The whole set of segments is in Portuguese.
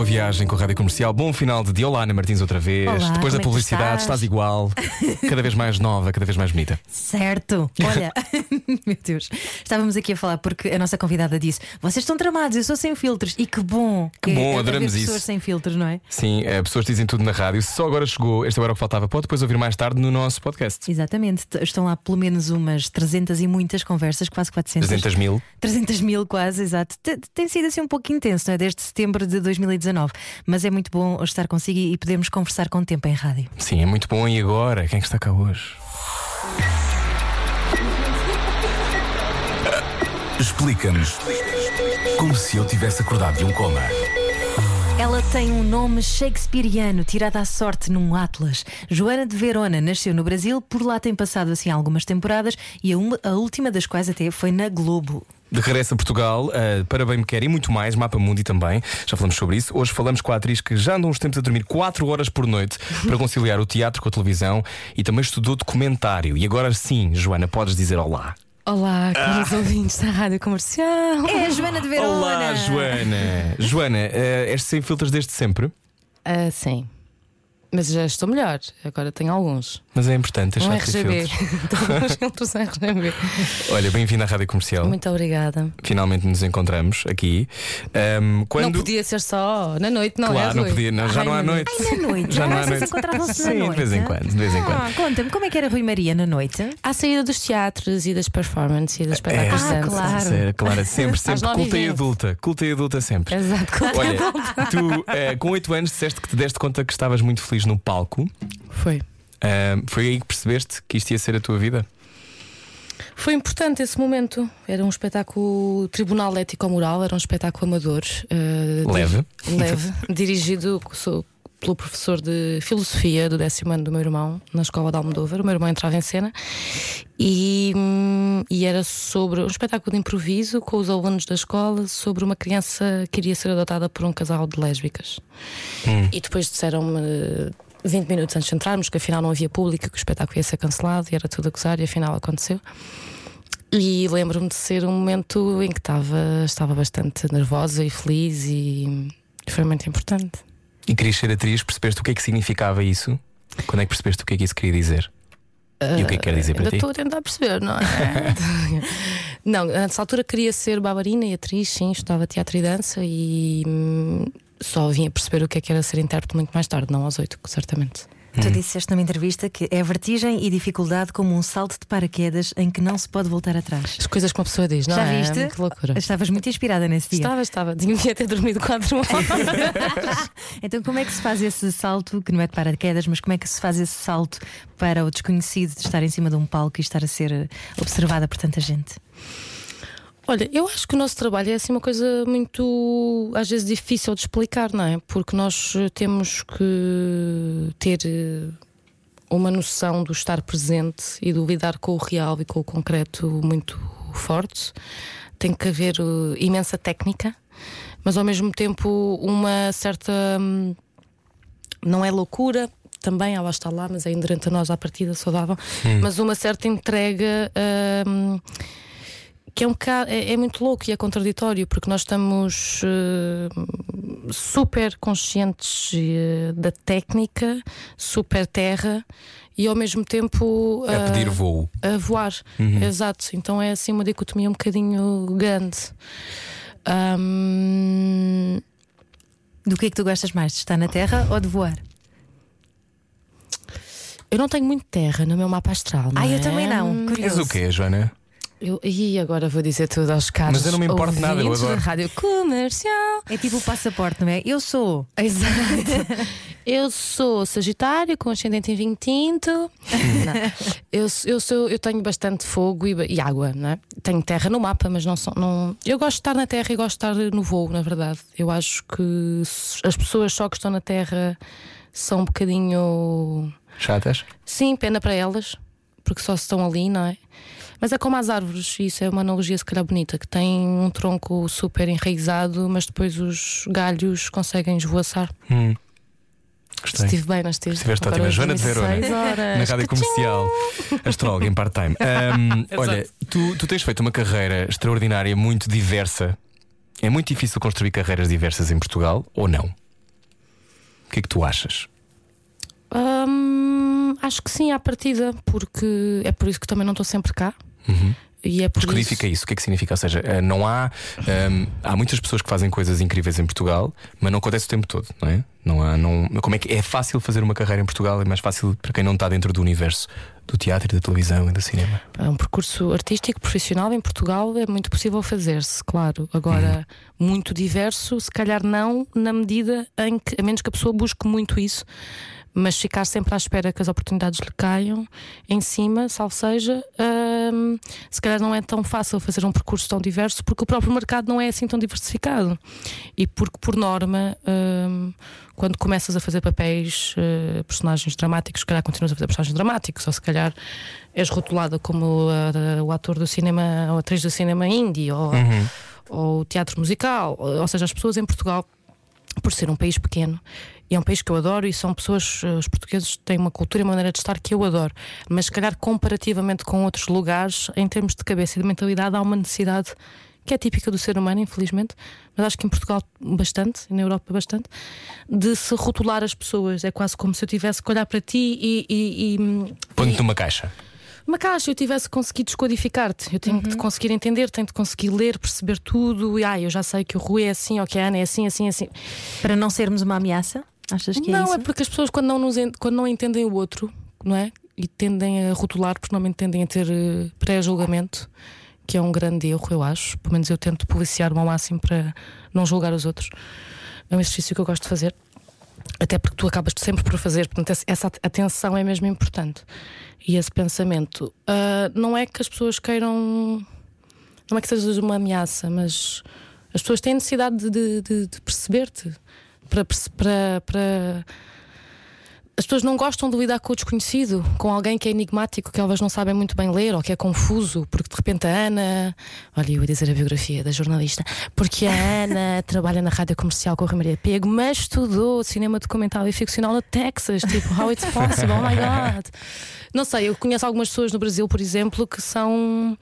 boa viagem com a Rádio Comercial. Bom final de dia. Olá, Ana Martins, outra vez. Olá, Depois da é publicidade, estás? estás igual. Cada vez mais nova, cada vez mais bonita. Certo. Olha, meu Deus, estávamos aqui a falar porque a nossa convidada disse: vocês estão tramados, eu sou sem filtros. E que bom. Que bom, adoramos pessoas isso. sem filtros, não é? Sim, eh, pessoas dizem tudo na rádio. Se só agora chegou, este era o que faltava. Pode depois ouvir mais tarde no nosso podcast. Exatamente. Estão lá pelo menos umas 300 e muitas conversas, quase 400. 300 mil. 300 mil quase, exato. Te- Tem sido assim um pouco intenso, não é? Desde setembro de 2019. Mas é muito bom estar consigo e podermos conversar com o tempo em rádio. Sim, é muito bom. E agora? Quem é está cá hoje? Explica-nos como se eu tivesse acordado de um coma. Ela tem um nome shakespeariano, tirado à sorte num atlas. Joana de Verona nasceu no Brasil, por lá tem passado assim algumas temporadas e a, uma- a última das quais até foi na Globo. De regresso a Portugal, eh, para bem me quer e muito mais, Mapa Mundi também. Já falamos sobre isso. Hoje falamos com a atriz que já andou uns tempos a dormir 4 horas por noite para conciliar o teatro com a televisão e também estudou documentário. E agora sim, Joana, podes dizer olá. Olá, caros ouvintes da Rádio Comercial. É a Joana de Verona! Olá, Joana! Joana, eh, és sem filtros desde sempre? Ah, sim. Mas já estou melhor. Agora tenho alguns. Mas é importante Um deixar de ter RGB. filtros. Estou com os filtros RGB. Olha, bem-vindo à Rádio Comercial. Muito obrigada. Finalmente nos encontramos aqui. Ahm, quando... Não podia ser só na noite, não é? Claro, não Rui? podia, não, já Ai, não há noite. Ai, na noite, Já não há vocês noite. encontravam-se na Sim, noite. de vez em quando, de vez em quando. Ah, conta-me, como é que era Rui Maria na noite? À saída dos teatros e das performances e dos espetáculos Ah, de dança. claro. Sério, claro, sempre, sempre nove e culta e adulta. Culta e adulta sempre. Exato, claro. Olha, tu eh, com 8 anos disseste que te deste conta que estavas muito feliz no palco. Foi. Ahm, foi aí que percebeste que isto ia ser a tua vida? Foi importante esse momento. Era um espetáculo Tribunal Ético-Moral, era um espetáculo amador. di- Leve. Leve. dirigido sou- pelo professor de Filosofia do décimo ano do meu irmão, na escola de Almodóvar. O meu irmão entrava em cena. E, hum, e era sobre um espetáculo de improviso com os alunos da escola sobre uma criança que iria ser adotada por um casal de lésbicas. E depois disseram-me 20 minutos antes de entrarmos que afinal não havia público, que o espetáculo ia ser cancelado e era tudo a gozar, e afinal aconteceu. E lembro-me de ser um momento em que estava, estava bastante nervosa e feliz e foi muito importante. E querias ser atriz, percebeste o que é que significava isso? Quando é que percebeste o que é que isso queria dizer? e o que é que quer dizer para Ainda ti? estou a tentar perceber, não é? não, nessa altura queria ser bailarina e atriz, sim, estudava teatro e dança e hum, só vim a perceber o que é que era ser intérprete muito mais tarde, não aos oito, certamente. Hum. Tu disseste numa entrevista que é vertigem e dificuldade como um salto de paraquedas em que não se pode voltar atrás. As coisas que uma pessoa diz, não Já é? viste? Que loucura. Estavas muito inspirada nesse dia. Estava, estava. Devia ter dormido quatro horas. Então, como é que se faz esse salto, que não é de paraquedas, mas como é que se faz esse salto para o desconhecido de estar em cima de um palco e estar a ser observada por tanta gente? Olha, eu acho que o nosso trabalho é assim uma coisa muito, às vezes, difícil de explicar, não é? Porque nós eh, temos que ter eh, uma noção do estar presente e do lidar com o real e com o concreto muito forte. Tem que haver eh, imensa técnica, mas ao mesmo tempo uma certa. hum, não é loucura. Também, ela está lá, mas é inerente a nós à partida saudável. Mas uma certa entrega hum, que é um bocado, é, é muito louco e é contraditório porque nós estamos eh, super conscientes eh, da técnica, super terra e ao mesmo tempo A eh, pedir voo. a voar. Exato. Então é assim uma dicotomia um bocadinho grande. Ahm, Do que é que tu gostas mais? De estar na terra ou de voar? eu não tenho muito terra no meu mapa astral. Não Ah, eu é? também não. És Curioso. o quê, Joana? Eu, e agora vou dizer tudo aos caros. Mas eu não me importo nada, eu adoro. da Rádio Comercial. É tipo o passaporte, não é? Eu sou. Exato. eu sou Sagitário com ascendente em vinho tinto. Eu, eu, sou, eu tenho bastante fogo e, e água, não é? Tenho terra no mapa, mas não sou. Não... Eu gosto de estar na terra e gosto de estar no voo, na verdade. Eu acho que as pessoas só que estão na terra são um bocadinho. Chatas? Sim, pena para elas, porque só estão ali, não é? Mas é como as árvores, e isso é uma analogia se calhar bonita, que tem um tronco super enraizado, mas depois os galhos conseguem esvoaçar. Hum. Gostei. Estive bem, não estive? Estiveste ótima. Joana de 16 Verona, horas. na rádio comercial, astróloga em part-time. Ahm, olha, tu, tu tens feito uma carreira extraordinária, muito diversa. É muito difícil construir carreiras diversas em Portugal ou não? O que é que tu achas? Hum, acho que sim, à partida, porque é por isso que também não estou sempre cá. E é por Descodifica isso. isso. O que é que significa? Ou seja, eh, não há. ahm, há muitas pessoas que fazem coisas incríveis em Portugal, mas não acontece o tempo todo, não é? Não há, não, como é que é fácil fazer uma carreira em Portugal? É mais fácil para quem não está dentro do universo do teatro, da televisão e do cinema. É um percurso artístico, profissional em Portugal é muito possível fazer-se, claro. Agora, muito diverso, se calhar não, na medida em que, a menos que a pessoa busque muito isso, mas ficar sempre à espera que as oportunidades lhe caiam em cima, salvo seja, hum, se calhar não é tão fácil fazer um percurso tão diverso porque o próprio mercado não é assim tão diversificado. E porque, por norma, hum, quando começas a fazer papéis, eh, personagens dramáticos, se calhar continuas a fazer personagens dramáticos, ou se calhar és rotulada como a- o ator do cinema, ou a atriz do cinema indie, ou, ou teatro musical. Ou seja, as pessoas em Portugal, por ser um país pequeno, e é um país que eu adoro, e são pessoas, eh, os portugueses têm uma cultura e uma maneira de estar que eu adoro, mas se calhar comparativamente com outros lugares, em termos de cabeça e de mentalidade, há uma necessidade que é típica do ser humano, infelizmente, mas acho que em Portugal bastante, e na Europa bastante, de se rotular as pessoas. É quase como se eu tivesse que olhar para ti e. e, e Põe-te numa caixa. uma caixa eu tivesse conseguido descodificar-te. Eu tenho de conseguir entender, tenho de conseguir ler, perceber tudo. E ah, eu já sei que o Rui é assim, ou que a Ana é assim, assim, assim. Para não sermos uma ameaça? Achas que é não, isso? é porque as pessoas, quando não, nos quando não entendem o outro, não é? E tendem a rotular, porque normalmente tendem a ter eh, pré-julgamento, que é um grande erro, eu acho. Pelo menos eu tento policiar-me ao máximo para não julgar os outros. É um exercício que eu gosto de fazer. Até porque tu acabas sempre por fazer, portanto, essa- atenção é mesmo importante. E esse pensamento. ah, não é que as pessoas queiram. Não é que seja uma ameaça, mas as pessoas têm necessidade de, de- de- de perceber-te. Para, para, para- As pessoas não gostam de lidar com o desconhecido, com alguém que é enigmático, que elas não sabem muito bem ler ou que é confuso, porque de repente a Ana. Olha, eu ia dizer a biografia da jornalista, porque a Ana trabalha na rádio comercial com a Maria Pego, mas estudou cinema documental e ficcional no Texas. Tipo, how it's possible? Oh my God. Não sei, eu conheço algumas pessoas no Brasil, por exemplo, que são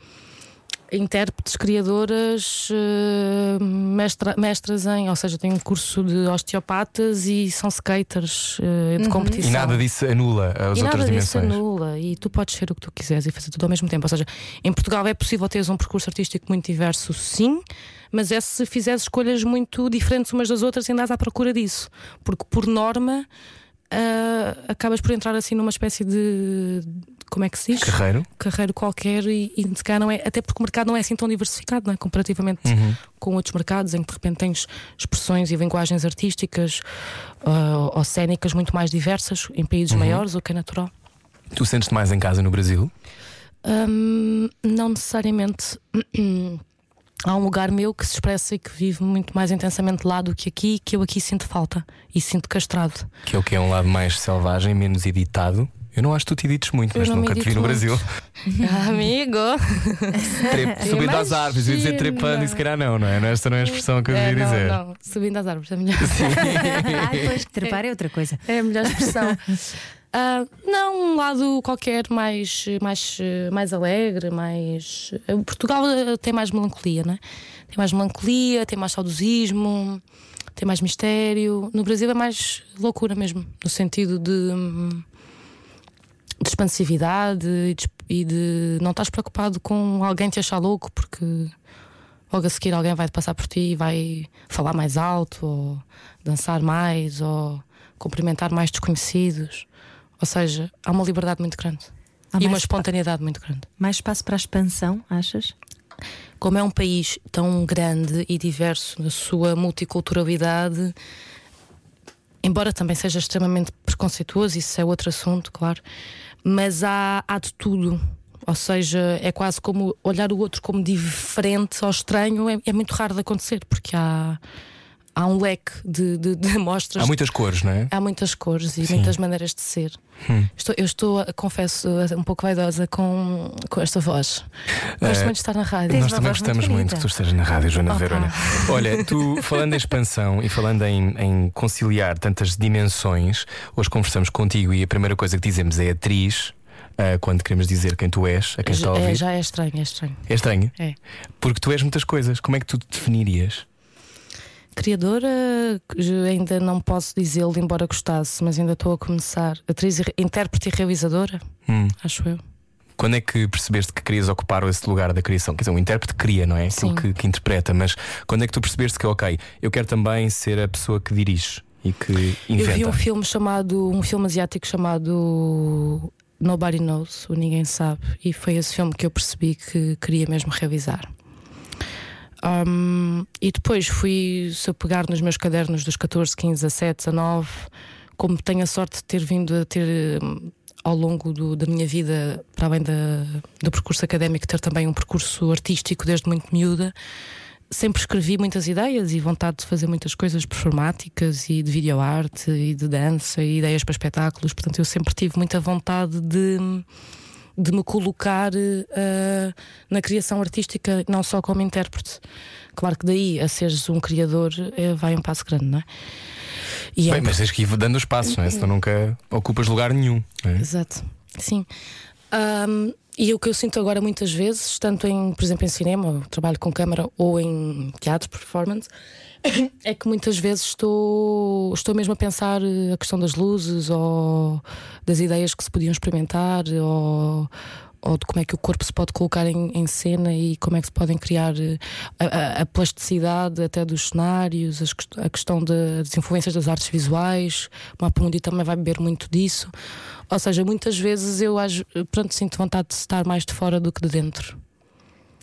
intérpretes, criadoras, eh, mestra- mestras em, ou seja, têm um curso de osteopatas e são skaters eh, de competição. E nada disso anula as E outras nada disso dimensões. anula e tu podes ser o que tu quiseres e fazer tudo ao mesmo tempo. Ou seja, em Portugal é possível teres um percurso artístico muito diverso, sim, mas é se fizeres escolhas muito diferentes umas das outras e andas à procura disso. Porque, por norma, ah, acabas por entrar assim numa espécie de. Como é que se diz? Carreiro. carreiro qualquer e, e se calhar não é, até porque o mercado não é assim tão diversificado, não é? comparativamente Uhum. com outros mercados em que de repente tens expressões e linguagens artísticas ah, ou cénicas muito mais diversas em países Uhum. maiores, o que é natural. Tu sentes-te mais em casa no Brasil? Hum, não necessariamente. Há um lugar meu que se expressa e que vive muito mais intensamente lá do que aqui, que eu aqui sinto falta e sinto castrado. Que é o que é um lado mais selvagem, menos editado. Eu não acho que tu te edites muito, Eu mas nunca te vi no muito. Brasil. Amigo! Tre- Subindo às árvores, eu ia dizer trepando e se calhar não, não é? Esta não é a expressão que eu É, devia não, dizer. não, subindo às árvores é melhor. Ah, depois que trepar é outra coisa. É a melhor expressão. Ah, não, um lado qualquer mais, mais, mais alegre, mais. Portugal eh, tem mais melancolia, né? Tem mais melancolia, tem mais saudosismo, tem mais mistério. No Brasil é mais loucura mesmo, no sentido de, hum, de expansividade e de, e de não estás preocupado com alguém te achar louco, porque logo a seguir alguém vai passar por ti e vai falar mais alto, ou dançar mais, ou cumprimentar mais desconhecidos. Ou seja, há uma liberdade muito grande Há e uma espontaneidade muito grande. Mais espaço para a expansão, achas? Como é um país tão grande e diverso na sua multiculturalidade, embora também seja extremamente preconceituoso, isso é outro assunto, claro, mas há, há de tudo. Ou seja, é quase como olhar o outro como diferente ou estranho, é, é muito raro de acontecer, porque há, há um leque de, de, de amostras. Há muitas cores, não é? Há muitas cores e muitas maneiras de ser. Hum. Estou, eu estou, confesso, um pouco vaidosa com, com esta voz. Gosto Eh, muito de estar na rádio. Nós também muito gostamos muito, bonita. que tu estejas na rádio, Joana Opa. Verona. Olha, tu falando em expansão e falando em, em conciliar tantas dimensões, hoje conversamos contigo e a primeira coisa que dizemos é atriz. ah, quando queremos dizer quem tu és, a quem está a É, ouvir. já é estranho, é estranho. É estranho? É. Porque tu és muitas coisas. Como é que tu te definirias? Criadora, ainda não posso dizê-lo, embora gostasse, mas ainda estou a começar. Atriz, re- intérprete e realizadora, Hum. acho eu. Quando é que percebeste que querias ocupar esse lugar da criação? Quer dizer, um intérprete cria, não é? Aquilo Sim. que, que interpreta, mas quando é que tu percebeste que, ok, eu quero também ser a pessoa que dirige e que inventa? Eu vi um filme chamado, um filme asiático chamado Nobody Knows, o Ninguém Sabe, e foi esse filme que eu percebi que queria mesmo realizar. Um, e depois fui, se eu pegar nos meus cadernos dos 14, 15, 17, 19, como tenho a sorte de ter vindo a ter hum, ao longo do- da minha vida, para além da- do percurso académico, ter também um percurso artístico desde muito miúda, sempre escrevi muitas ideias e vontade de fazer muitas coisas performáticas e de videoarte e de dança e ideias para espetáculos. Portanto, eu sempre tive muita vontade de, de me colocar eh, na criação artística, não só como intérprete. Claro que daí a seres um criador eh, vai um passo grande, não é? E é Bem, mas tens que ir dando os passos, não é? Senão nunca ocupas lugar nenhum. é? Exato, sim. Ahm, e o que eu sinto agora muitas vezes, tanto em, por exemplo, em cinema, trabalho com câmara ou em teatro, performance, é que muitas vezes estou, estou mesmo a pensar eh, a questão das luzes ou das ideias que se podiam experimentar ou, ou de como é que o corpo se pode colocar em, em cena e como é que se podem criar eh, a, a- a plasticidade até dos cenários, as a questão de- das influências das artes visuais. O Mapa Mundi também vai beber muito disso. Ou seja, muitas vezes eu pronto, sinto vontade de estar mais de fora do que de dentro.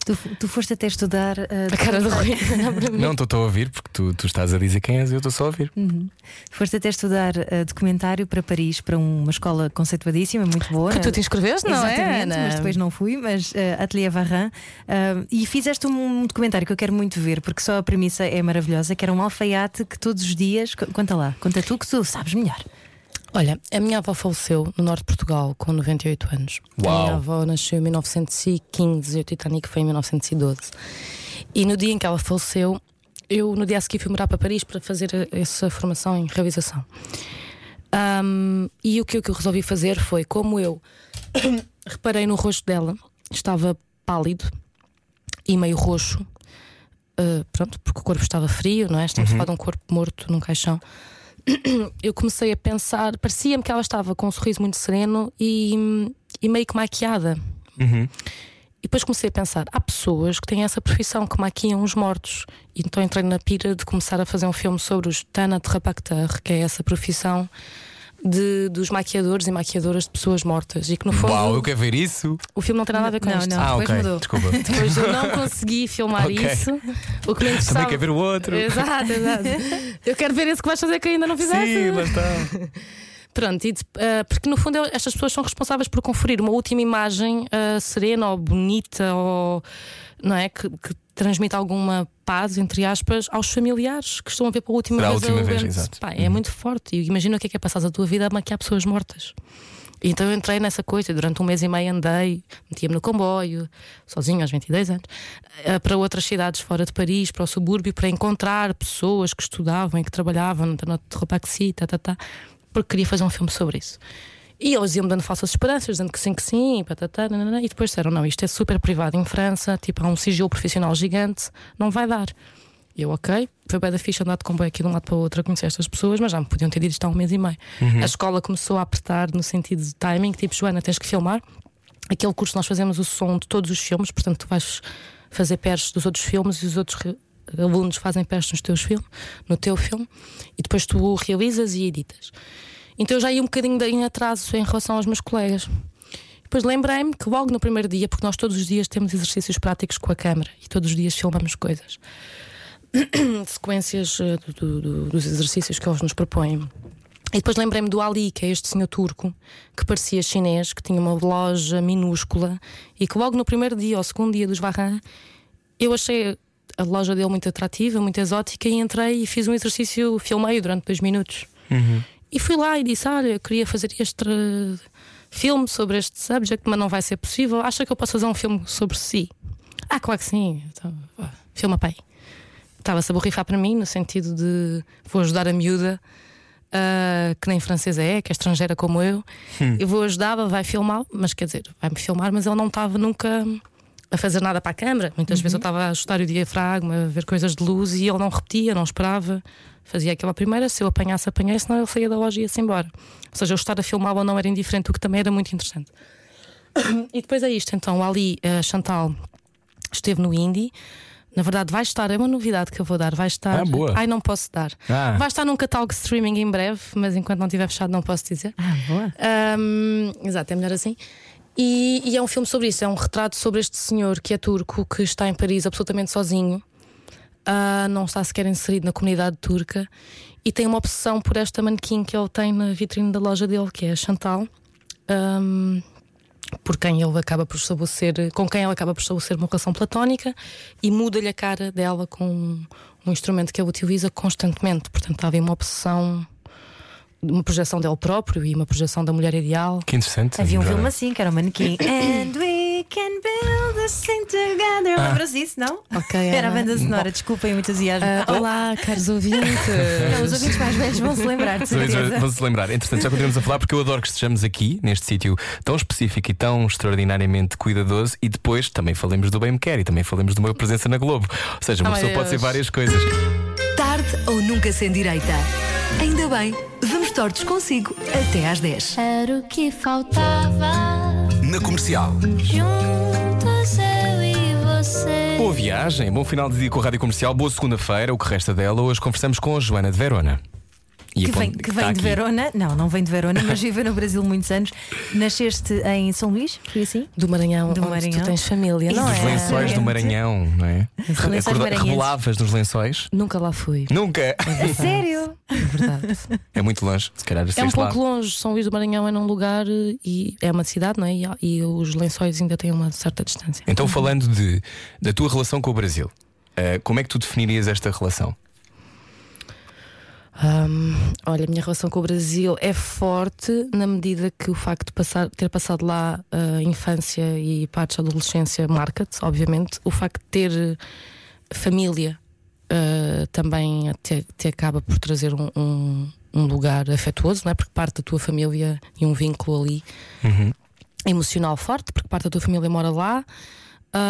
Tu, tu foste até estudar. uh, A cara de Rui. Não, estou a ouvir porque tu, tu estás a dizer quem és e eu estou só a ouvir. Uhum. Foste até estudar uh, documentário para Paris, para uma escola conceituadíssima, muito boa. Que tu te inscreveste, não é? Exatamente, Ana? mas depois não fui, mas uh, Atelier Varrin. Uh, e fizeste um documentário que eu quero muito ver, porque só a premissa é maravilhosa, que era um alfaiate que todos os dias. co- Conta lá, conta tu que tu sabes melhor. Olha, a minha avó faleceu no norte de Portugal com 98 anos. Uau. A minha avó nasceu em 1915 e o Titanic foi em 1912. E no dia em que ela faleceu, eu no dia a seguir fui morar para Paris para fazer a- essa formação em realização. Ahm, e o que eu que eu resolvi fazer foi, como eu reparei no rosto dela, estava pálido e meio roxo. ah, pronto, porque o corpo estava frio, não é? Estamos a falar de um corpo morto num caixão eu comecei a pensar, parecia-me que ela estava com um sorriso muito sereno e, e meio que maquiada. Uhum. E depois comecei a pensar: há pessoas que têm essa profissão, que maquiam os mortos. E então entrei na pira de começar a fazer um filme sobre os Tana Terrapactar, que é essa profissão de, dos maquiadores e maquiadoras de pessoas mortas. E que no fundo Uau, eu quero ver isso. o filme não tem nada a ver com Não, isto. não. ah, depois ok. mudou. Desculpa. Depois eu não consegui filmar Ok. isso. O que me interessava. Também quer ver o outro. Exato, exato. Eu quero ver esse que vais fazer que ainda não fizeste. Sim, lá está. Pronto, e de- ah, porque no fundo estas pessoas são responsáveis por conferir uma última imagem ah, serena ou bonita ou não é que, que transmite alguma paz entre aspas aos familiares que estão a ver pela última Será a vez última vez, evento. exato. Pá, É muito forte. E imagina o que é que é passar a tua vida a maquiar pessoas mortas. Então eu entrei nessa coisa, durante um mês e meio andei, metia-me no comboio, sozinho aos 22 anos, ah, para outras cidades fora de Paris, para o subúrbio, para encontrar pessoas que estudavam e que trabalhavam na Terrapaxi, tá, tá, tá, porque queria fazer um filme sobre isso. E eles iam-me dando falsas esperanças, dizendo que sim, que sim, patatá, nananã, e depois disseram: não, isto é super privado em França, tipo, há um sigilo profissional gigante, não vai dar. E eu, ok, foi bem da ficha andar de comboio aqui de um lado para o outro a conhecer estas pessoas, mas já me podiam ter dito isto há um mês e meio. A escola começou a apertar no sentido de timing, tipo, Joana, tens que filmar. Aquele curso nós fazemos o som de todos os filmes, portanto, tu vais fazer pairs dos outros filmes e os outros alunos fazem pairs nos teus filmes, no teu filme, e depois tu realizas e editas. Então eu já ia um bocadinho em atraso em relação aos meus colegas. Depois lembrei-me que logo no primeiro dia, porque nós todos os dias temos exercícios práticos com a câmara e todos os dias filmamos coisas, sequências eh, do- do- do- dos exercícios que eles nos propõem. E depois lembrei-me do Ali, que é este senhor turco, que parecia chinês, que tinha uma loja minúscula e que logo no primeiro dia ou segundo dia dos Varran eu achei a loja dele muito atrativa, muito exótica, e entrei e fiz um exercício, filmei durante dois minutos. E fui lá e disse: Olha, eu queria fazer este filme sobre este subject, mas não vai ser possível. Acha que eu posso fazer um filme sobre si? Ah, claro que sim. Então, filma pai. Estava-se a borrifar para mim, no sentido de vou ajudar a miúda, uh, que nem francesa é, que é estrangeira como eu. Eu vou ajudá-la, vai filmar, mas quer dizer, vai-me filmar, mas ele não estava nunca a fazer nada para a câmara. Muitas vezes eu estava a ajustar o diafragma, a ver coisas de luz e ele não repetia, não esperava. Fazia aquela primeira, se eu apanhasse, apanhei, senão ele saía da loja e ia-se embora. Ou seja, eu estar a filmá-lo não era indiferente, o que também era muito interessante. E depois é isto, então, ali a Chantal esteve no Indie. Na verdade, vai estar, é uma novidade que eu vou dar. Vai estar. Ah, boa. Ai, não posso dar. Ah. Vai estar num catálogo de streaming em breve, mas enquanto não estiver fechado, não posso dizer. Ah, boa. Um, exato, é melhor assim. E, e é um filme sobre isso, é um retrato sobre este senhor que é turco, que está em Paris absolutamente sozinho, Ah, não está sequer inserido na comunidade turca e tem uma obsessão por esta manequim que ele tem na vitrine da loja dele, que é a Chantal. Um, por quem ele acaba por estabelecer, com quem ele acaba por estabelecer uma relação platónica e muda-lhe a cara dela com um instrumento que ele utiliza constantemente. Portanto, havia uma obsessão, uma projeção dele próprio e uma projeção da mulher ideal. Que interessante. Havia um Joana. filme assim, que era o manequim. And we can build this thing together. Lembras disso, não? Ok, Era a banda sonora, desculpem o entusiasmo. Ah, olá, caros ouvintes. Não, os ouvintes mais velhos vão se lembrar, de certeza. Vão se lembrar. Entretanto, já continuamos a falar porque eu adoro que estejamos aqui, neste sítio tão específico e tão extraordinariamente cuidadoso. E depois também falemos do Bem Me Quer e também falemos de uma presença na Globo. Ou seja, uma Oh, pessoa meu pode ser Deus. várias coisas. Tarde ou nunca sem direita. Ainda bem, vamos tortos consigo até às 10. Era o que faltava. Na comercial. Juntos eu e você. Boa viagem, bom final de dia com a Rádio Comercial, boa segunda-feira, o que resta dela. Hoje conversamos com a Joana de Verona. Que vem, que está vem de. Verona, não, não vem de Verona, mas viveu no Brasil muitos anos. Nasceste em São Luís, foi assim? Do Maranhão, Do onde Maranhão. tu tens família, não Dos é? lençóis do. Maranhão, não é? Acorda-. Revelavas nos lençóis? Nunca lá fui, Nunca! A sério? é verdade. É muito longe, se calhar. É um saíste lá. pouco longe, São Luís do Maranhão é num lugar eh, e é uma cidade, não é? E, e os lençóis ainda têm uma certa distância. Então, falando de, da tua relação com o Brasil, eh, como é que tu definirias esta relação? Hum, olha, a minha relação com o Brasil é forte na medida que o facto de passar, ter passado lá a infância e partes da adolescência marca-te, obviamente. O facto de ter família eh, também te, te acaba por trazer um, um- um lugar afetuoso, não é? Porque parte da tua família e um vínculo ali emocional forte, porque parte da tua família mora lá.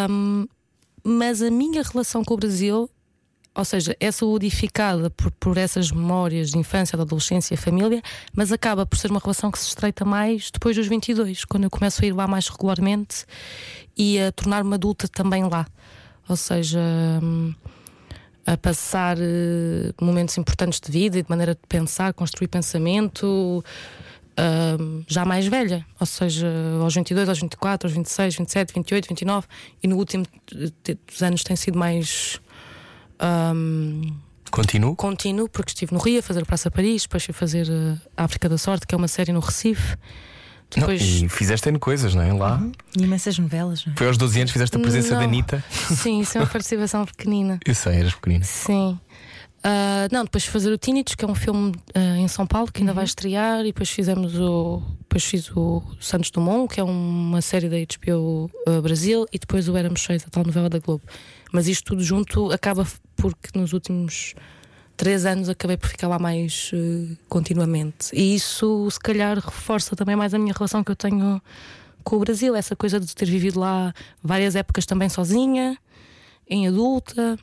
Hum, mas a minha relação com o Brasil ou seja, é solidificada por, por essas memórias de infância, de adolescência família, mas acaba por ser uma relação que se estreita mais depois dos 22, quando eu começo a ir lá mais regularmente e a tornar-me adulta também lá. Ou seja, hum, a passar eh, momentos importantes de vida e de maneira de pensar, construir pensamento. hum, já mais velha, ou seja, aos 22, aos 24, aos 26, 27, 28, 29, e no último eh, dos anos tem sido mais hum, Continuo? contínuo, porque estive no Rio a fazer o Praça Paris, depois fui fazer eh, a África da Sorte, que é uma série no Recife. Não, Depois. e fizeste N coisas, não é? Lá. E imensas novelas, não é? Foi aos 12 anos fizeste a presença Não. da Anitta. Sim, isso é uma participação pequenina. Eu sei, eras pequenina. Sim. Ah, não, depois fui fazer o Teenage, que é um filme ah, em São Paulo que ainda vai estrear, e depois fizemos o. Depois fiz o Santos Dumont, que é uma série da HBO ah, Brasil, e depois o Éramos Seis, a tal novela da Globo. Mas isto tudo junto acaba porque nos últimos três anos acabei por ficar lá mais eh, continuamente. E isso, se calhar, reforça também mais a minha relação que eu tenho com o Brasil, essa coisa de ter vivido lá várias épocas também sozinha, em adulta.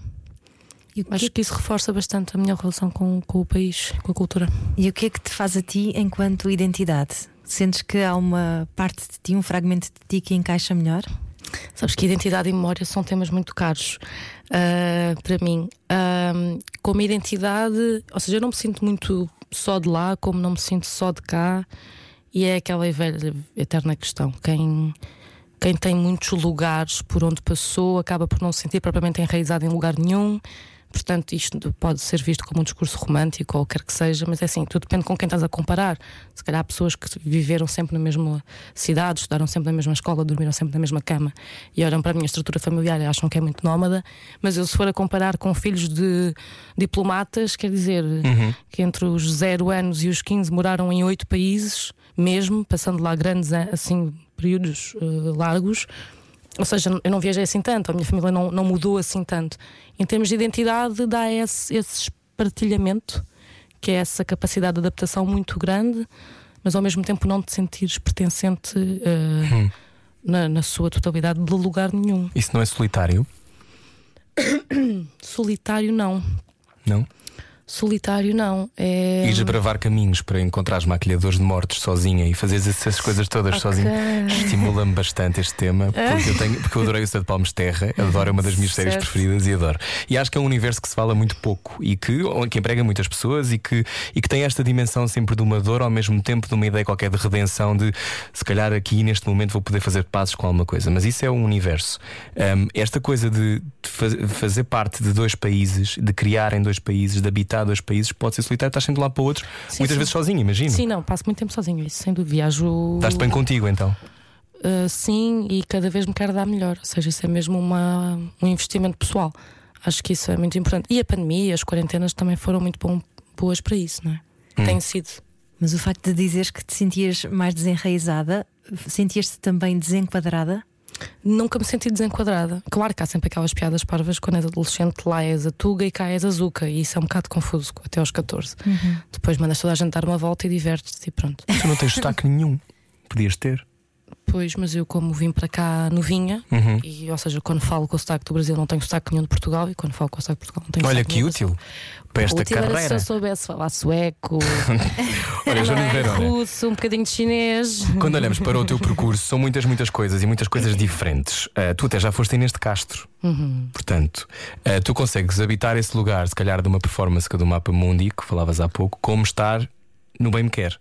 E o, Acho que, que isso reforça bastante a minha relação com, com o país, com a cultura. e o que é que te faz a ti enquanto identidade? Sentes que há uma parte de ti, um fragmento de ti que encaixa melhor? Sabes que identidade e memória são temas muito caros ah, para mim. Ah, como identidade, ou seja, eu não me sinto muito só de lá, como não me sinto só de cá, e é aquela velha, eterna questão. Quem, quem tem muitos lugares por onde passou acaba por não se sentir propriamente enraizado em lugar nenhum, Portanto, isto pode ser visto como um discurso romântico ou quer que seja, mas é assim, tudo depende com quem estás a comparar. Se calhar há pessoas que viveram sempre na mesma cidade, estudaram sempre na mesma escola, dormiram sempre na mesma cama e olham para a minha estrutura familiar e acham que é muito nómada, mas eu se for a comparar com filhos de diplomatas, quer dizer que entre os 0 anos e os 15 moraram em oito países, mesmo, passando lá grandes assim períodos eh, largos. Ou seja, eu não viajei assim tanto, a minha família não, não mudou assim tanto. Em termos de identidade, dá esse, esse espartilhamento, que é essa capacidade de adaptação muito grande, mas ao mesmo tempo não te sentires pertencente eh, na, na sua totalidade de lugar nenhum. Isso não é solitário? Solitário, não. Não? Solitário, não. É... Ires bravar caminhos para encontrar maquilhadores de mortos sozinha e fazeres essas coisas todas sozinha. Estimula-me bastante este tema, porque eu, tenho, porque eu adorei o Sete de Terra, adoro, é uma das minhas séries Certo. preferidas e adoro. E acho que é um universo que se fala muito pouco e que, que emprega muitas pessoas e que, e que tem esta dimensão sempre de uma dor, ao mesmo tempo de uma ideia qualquer de redenção, de se calhar aqui neste momento vou poder fazer passos com alguma coisa. Mas isso é um universo. Um, esta coisa de, de faz- fazer parte de dois países, de criar em dois países, de habitar dois países, pode ser solitário, estás sempre lá para outros, Sim, muitas sim. vezes sozinho, imagino. Sim, não, passo muito tempo sozinho, isso sem dúvida. Viajo. Estás bem contigo então. Uh, sim, e cada vez me quero dar melhor. Ou seja, isso é mesmo uma, um investimento pessoal. Acho que isso é muito importante. E a pandemia, as quarentenas também foram muito bom- boas para isso, não é? Hum. Tem sido. Mas o facto de dizeres que te sentias mais desenraizada, sentias-te também desenquadrada? Nunca me senti desenquadrada. Claro que há sempre aquelas piadas parvas quando és adolescente, lá és a Tuga e cá és a Zuca, e isso é um bocado confuso até aos 14. Depois mandas toda a gente dar uma volta e divertes-te e pronto. Tu não tens sotaque nenhum. Podias ter. Pois, mas eu, como vim para cá novinha, Uhum. e, ou seja, quando falo com o sotaque do Brasil, não tenho sotaque nenhum de Portugal, e quando falo com o sotaque de Portugal, não tenho Olha que útil para esta Útil era se carreira. eu soubesse falar sueco, Olha, Verona. russo, um bocadinho de chinês. Quando olhamos para o teu percurso, são muitas, muitas coisas e muitas coisas diferentes. Ah, tu até já foste neste castro. Uhum. Portanto, ah, tu consegues habitar esse lugar, se calhar de uma performance que é do Mapa Mundi, que falavas há pouco, como estar no Bem Me Quer.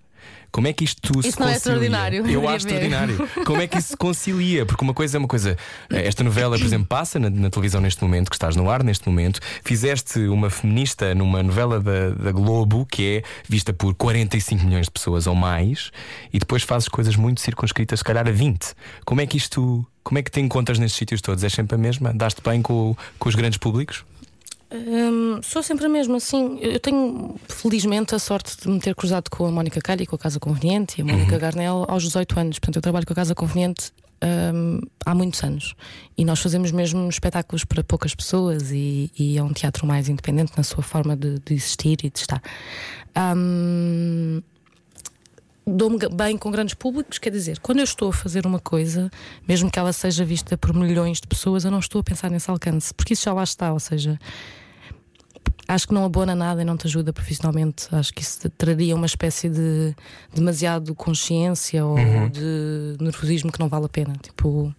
Como é que isto se Isso não concilia? é extraordinário, Eu acho ver. extraordinário. Como é que isso se concilia? Porque uma coisa é uma coisa. eh, Esta novela, por exemplo, passa na, na televisão neste momento, que estás no ar neste momento. Fizeste uma feminista numa novela da, da Globo, que é vista por 45 milhões de pessoas ou mais, e depois fazes coisas muito circunscritas, se calhar a 20. Como é que isto. Como é que te encontras nestes sítios todos? É sempre a mesma? Dás-te bem com, com os grandes públicos? Hum, sou sempre a mesma, assim. Eu tenho, felizmente, a sorte de me ter cruzado com a Mónica Calha e com a Casa Conveniente e a Mónica Garnel aos 18 anos. Portanto, eu trabalho com a Casa Conveniente hum, há muitos anos. E nós fazemos mesmo espetáculos para poucas pessoas e, e é um teatro mais independente na sua forma de, de existir e de estar. Hum, Dou-me bem com grandes públicos, quer dizer, quando eu estou a fazer uma coisa, mesmo que ela seja vista por milhões de pessoas, eu não estou a pensar nesse alcance, porque isso já lá está, ou seja, acho que não abona nada e não te ajuda profissionalmente. Acho que isso traria uma espécie de demasiado consciência ou de nervosismo que não vale a pena. Tipo,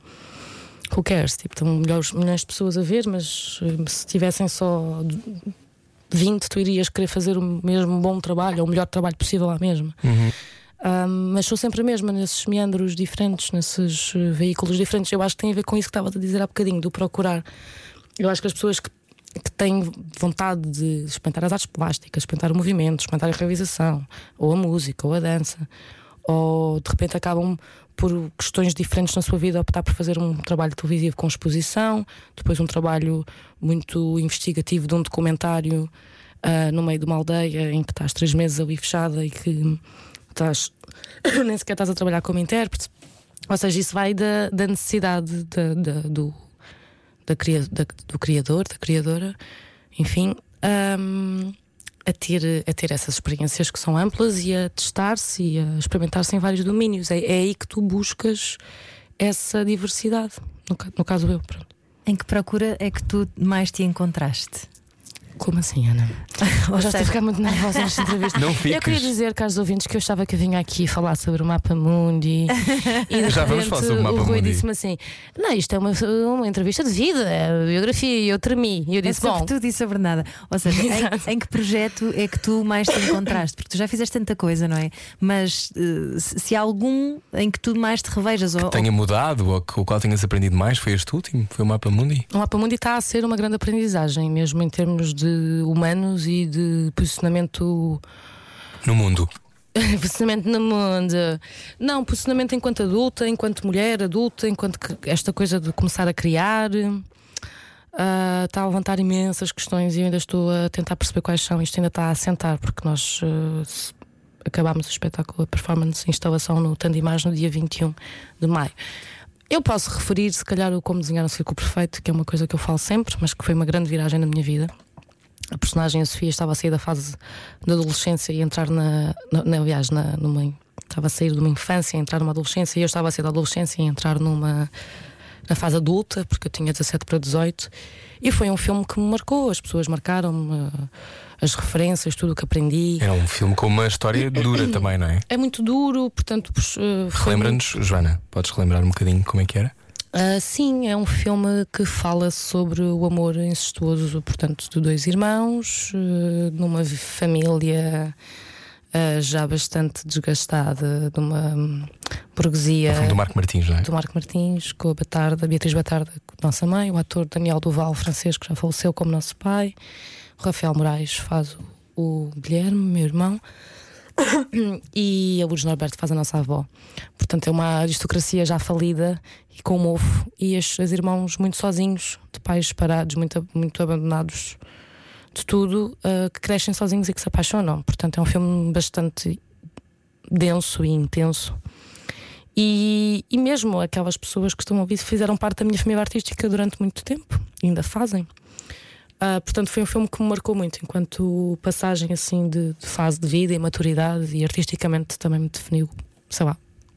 who cares? Tipo, estão milhões, milhões de pessoas a ver, mas eh, se tivessem só 20, tu irias querer fazer o mesmo bom trabalho ou o melhor trabalho possível lá mesmo. Um, mas sou sempre a mesma nesses meandros diferentes, nesses eh, veículos diferentes. Eu acho que tem a ver com isso que estava a dizer há bocadinho, do procurar. Eu acho que as pessoas que, que têm vontade de experimentar as artes plásticas, experimentar o movimento, experimentar a realização, ou a música, ou a dança, ou de repente acabam por questões diferentes na sua vida optar por fazer um trabalho televisivo com exposição, depois um trabalho muito investigativo de um documentário ah, no meio de uma aldeia em que estás três meses ali fechada e que estás nem sequer estás a trabalhar como intérprete. Ou seja, isso vai da, da necessidade da, da- do, da, da- do criador, da criadora, enfim, hum, a, ter, a ter essas experiências que são amplas e a testar-se e a experimentar-se em vários domínios. É, é aí que tu buscas essa diversidade. No, no caso, eu, pronto. Em que procura é que tu mais te encontraste? Como assim, Ana? Eu já estou a ficar muito nervosa nesta entrevista. Não Eu queria fiques. dizer, caros ouvintes, que eu estava que eu vinha aqui falar sobre o mapa mundi. E de Já vamos falar sobre o Mapa o Rui disse-me assim: Não, isto é uma, uma entrevista de vida, é biografia. E eu tremi. E eu É disse: sobre Bom, tudo e sobre nada. Ou seja, em, em que projeto é que tu mais te encontraste? Porque tu já fizeste tanta coisa, não é? Mas eh, se há algum em que tu mais te revejas, ou, Tenha mudado ou que o qual tenhas aprendido mais foi este último? Foi o Mapa Mundi? o mapa mundi está a ser uma grande aprendizagem, mesmo em termos de humanos e de posicionamento No mundo. posicionamento no mundo. Não, posicionamento enquanto adulta, enquanto mulher adulta, enquanto esta coisa de começar a criar. ah, está a levantar imensas questões e eu ainda estou a tentar perceber quais são. Isto ainda está a assentar, porque nós se- acabámos o espetáculo, a performance, a instalação no Tandimais no dia 21 de maio. Eu posso referir, se calhar, o Como Desenhar um Círculo Perfeito, que é uma coisa que eu falo sempre, mas que foi uma grande viragem na minha vida. A personagem, a Sofia, estava a sair da fase da adolescência e entrar na. na, na aliás, na, numa, estava a sair de uma infância e entrar numa adolescência, e eu estava a sair da adolescência e entrar numa. na fase adulta, porque eu tinha 17 para 18. E foi um filme que me marcou, as pessoas marcaram-me, eh, as referências, tudo o que aprendi. Era um filme com uma história dura também, não é? É muito duro, portanto. eh, Relembra-nos, Joana, podes relembrar um bocadinho como é que era? Ah, sim, é um filme que fala sobre o amor incestuoso, portanto, de dois irmãos, eh, numa família ah, já bastante desgastada, de uma hum, burguesia. Do Marco Martins, não é? do Marco Martins, com a Batarda, Beatriz Batarda, nossa mãe, o ator Daniel Duval Francês, que já faleceu como nosso pai, o Rafael Moraes faz o, o Guilherme, meu irmão, e a Lourdes Norberto faz a nossa avó. Portanto, é uma aristocracia já falida e com mofo, e estes dois irmãos muito sozinhos, de pais separados, muito, muito abandonados de tudo, ah, que crescem sozinhos e que se apaixonam. Portanto, é um filme bastante denso e intenso. E, e mesmo aquelas pessoas que estão a ouvir fizeram parte da minha família artística durante muito tempo, ainda fazem. Ah, portanto, foi um filme que me marcou muito enquanto passagem assim de, de fase de vida e maturidade, e artisticamente também me definiu, sei lá.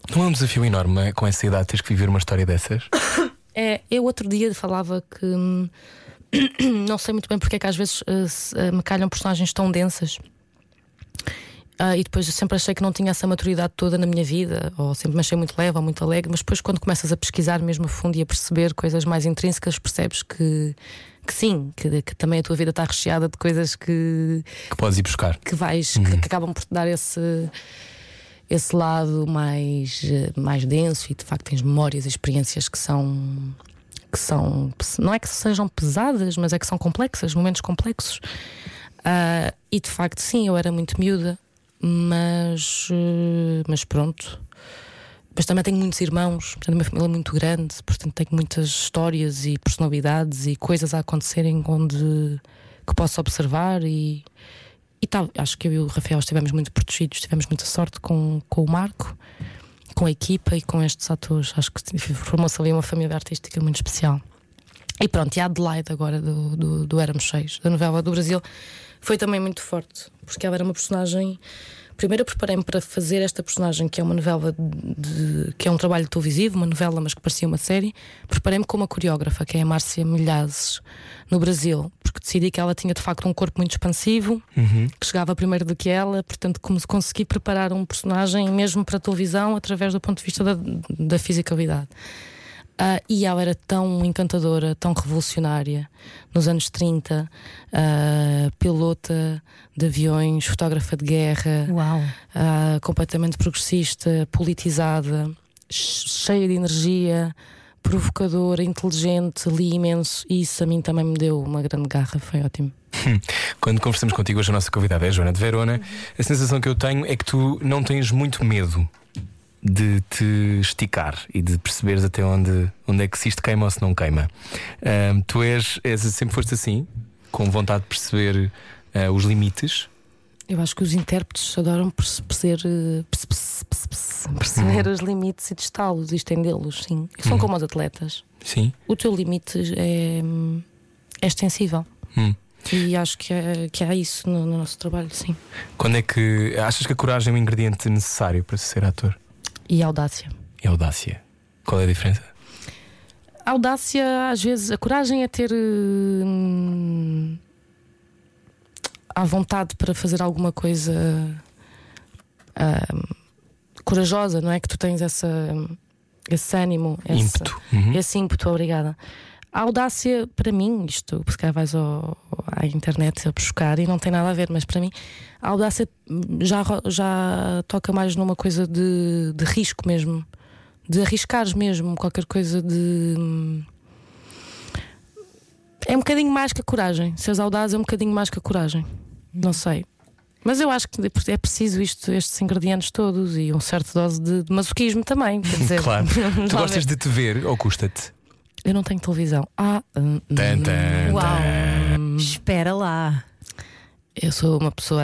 Não é um desafio enorme é, com essa idade teres que viver uma história dessas? É, eu outro dia falava que hum, não sei muito bem porque é que às vezes ah, se- ah, me calham personagens tão densas. Ah, e depois eu sempre achei que não tinha essa maturidade toda na minha vida, ou sempre me achei muito leve ou muito alegre, mas depois quando começas a pesquisar mesmo a fundo e a perceber coisas mais intrínsecas, percebes que, que sim, que, que também a tua vida está recheada de coisas que, Que podes ir buscar. que vais, que, que acabam por te dar esse, esse lado mais, eh, mais denso e de facto tens memórias e experiências que são. Que são, não é que sejam pesadas, mas é que são complexas, momentos complexos. Ah, e de facto, sim, eu era muito miúda, mas, eh, mas pronto. Mas também tenho muitos irmãos, portanto, minha família é muito grande, portanto, tenho muitas histórias e personalidades e coisas a acontecerem onde que posso observar e, e tal. Acho que eu e o Rafael estivemos muito protegidos, tivemos muita sorte com, com o Marco, com a equipa e com estes atores. Acho que formou-se ali uma família artística muito especial. E pronto, e a Adelaide agora do, do, do Éramos Seis, da novela do Brasil, foi também muito forte, porque ela era uma personagem. Primeiro eu preparei-me para fazer esta personagem, que é uma novela de, que é um trabalho televisivo, uma novela, mas que parecia uma série. Preparei-me com uma coreógrafa, que é a Márcia Milhazes, no Brasil, porque decidi que ela tinha de facto um corpo muito expansivo, que chegava primeiro do que ela, portanto, como se consegui preparar um personagem mesmo para a televisão através do ponto de vista da, da fisicalidade. Ah, e ela era tão encantadora, tão revolucionária nos anos 30, ah, pilota de aviões, fotógrafa de guerra, Uau! ah, completamente progressista, politizada, che- cheia de energia, provocadora, inteligente, li imenso, e isso a mim também me deu uma grande garra, foi ótimo. Quando conversamos contigo hoje, a nossa convidada é a Joana de Verona. A sensação que eu tenho é que tu não tens muito medo de te esticar e de perceberes até onde, onde é que se isto queima ou se não queima. Ahm, tu és, és, sempre foste assim, com vontade de perceber ah, os limites. Eu acho que os intérpretes adoram perce- perceber, eh, perce- perce- perce- perce- perceber os limites e testá-los e estendê-los, sim. São como os atletas. Sim. O teu limite é, é extensível. Hum. E acho que, é, que há isso no, no nosso trabalho, sim. Quando é que achas que a coragem é um ingrediente necessário para se ser ator? E audácia. E audácia? Qual é a diferença? A audácia, às vezes, a coragem é ter. hum, à vontade para fazer alguma coisa ah, corajosa, não é? Que tu tens essa, esse ânimo, esse Ímpeto. Uhum. esse ímpeto, obrigada. A audácia, para mim, isto, se calhar vais ao, à internet a buscar e não tem nada a ver, mas para mim, a audácia já, já toca mais numa coisa de, de risco mesmo, de arriscares mesmo, qualquer coisa de. hum, É um bocadinho mais que a coragem. Seres audaz é um bocadinho mais que a coragem. Não sei. Mas eu acho que é preciso isto, estes ingredientes todos e um certo dose de, de masoquismo também. Quer dizer, Claro. Tu gostas de te ver ou custa-te? Eu não tenho televisão. Ah, hum, Tan, tan, Uau! hum, Espera lá. Eu sou uma pessoa.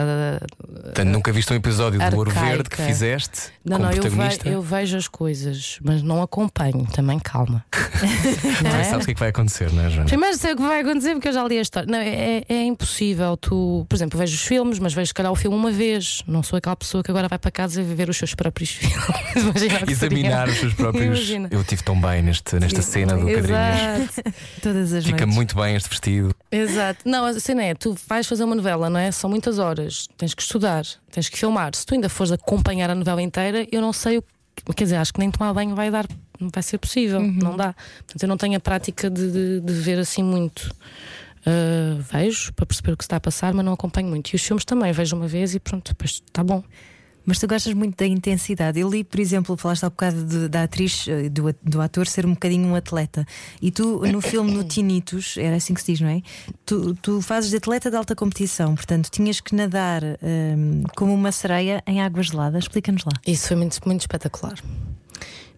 Portanto, nunca viste um episódio do Ouro Arcaica. Verde que fizeste Não, não, eu, ve- eu vejo as coisas, mas não acompanho. Também calma. não é? sabes o que é que vai acontecer, não é, Joana? Primeiro sei o que vai acontecer porque eu já li a história. Não, é, é impossível. Tu, por exemplo, vejo os filmes, mas vejo se calhar o filme uma vez. Não sou aquela pessoa que agora vai para casa e vai ver os seus próprios filmes. Examinar os seus próprios. Imagina. Eu tive tão bem neste, nesta cena do Cadrinhas. Exato. Todas as Fica noites. muito bem este vestido. Exato. Não, a cena é, tu vais fazer uma novela, não é? São muitas horas, tens que estudar, tens que filmar. Se tu ainda fores acompanhar a novela inteira, eu não sei o que. Quer dizer, acho que nem tomar banho vai dar, não vai ser possível, não dá. Portanto, eu não tenho a prática de, de- de ver assim muito. Uh, vejo para perceber o que se está a passar, mas não acompanho muito. E os filmes também, vejo uma vez e pronto, depois está bom. Mas tu gostas muito da intensidade. Eu li, por exemplo, falaste há bocado de- da atriz, eh, do, do ator ser um bocadinho um atleta. E tu, no filme no Tinitos, era assim que se diz, não é? Tu, tu fazes de atleta de alta competição, portanto, tinhas que nadar hum, como uma sereia em água gelada. Explica-nos lá. Isso foi muito, muito espetacular.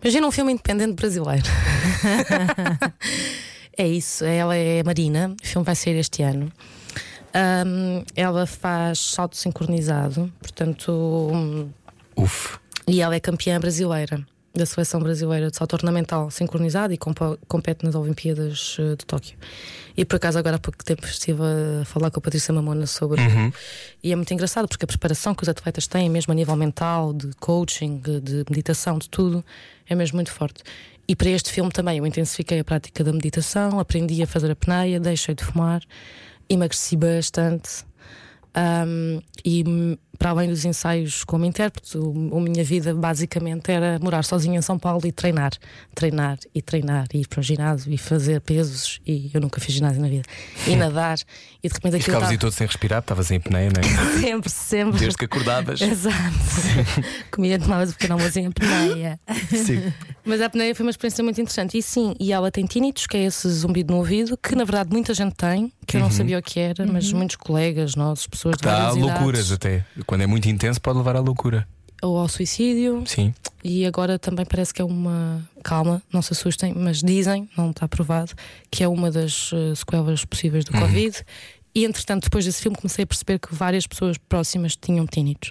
Imagina um filme independente brasileiro. é isso, ela é a Marina, o filme vai sair este ano. Ahm, ela faz salto sincronizado, portanto, Uf. e ela é campeã brasileira da seleção brasileira de salto ornamental sincronizado e compete nas Olimpíadas eh, de Tóquio. E por acaso, agora há pouco tempo estive a falar com a Patrícia Mamona sobre. E é muito engraçado porque a preparação que os atletas têm, mesmo a nível mental, de coaching, de meditação, de tudo, é mesmo muito forte. E para este filme também eu intensifiquei a prática da meditação, aprendi a fazer a apneia, deixei de fumar, emagreci bastante. Um, e para além dos ensaios como intérprete, o- a minha vida basicamente era morar sozinha em São Paulo e treinar, treinar e treinar, e ir para o ginásio e fazer pesos. E eu nunca fiz ginásio na vida, e nadar, e de repente E aquilo ficavas aí estava todo sem respirar, estavas em pneia, não é? sempre, sempre. Desde que acordavas. Exato. Comia tomava de pequeno almoço em apneia. Sim. Mas a apneia foi uma experiência muito interessante. E sim, e ela tem tinnitus, que é esse zumbido no ouvido, que na verdade muita gente tem, que eu não sabia o que era, mas muitos colegas nossos, pessoas de Dá várias idades, loucuras até. Quando é muito intenso, pode levar à loucura. ou ao suicídio. Sim. E agora também parece que é uma. Calma, não se assustem, mas dizem, não está provado, que é uma das eh, sequelas possíveis do Covid. E entretanto, depois desse filme, comecei a perceber que várias pessoas próximas tinham tinnitus.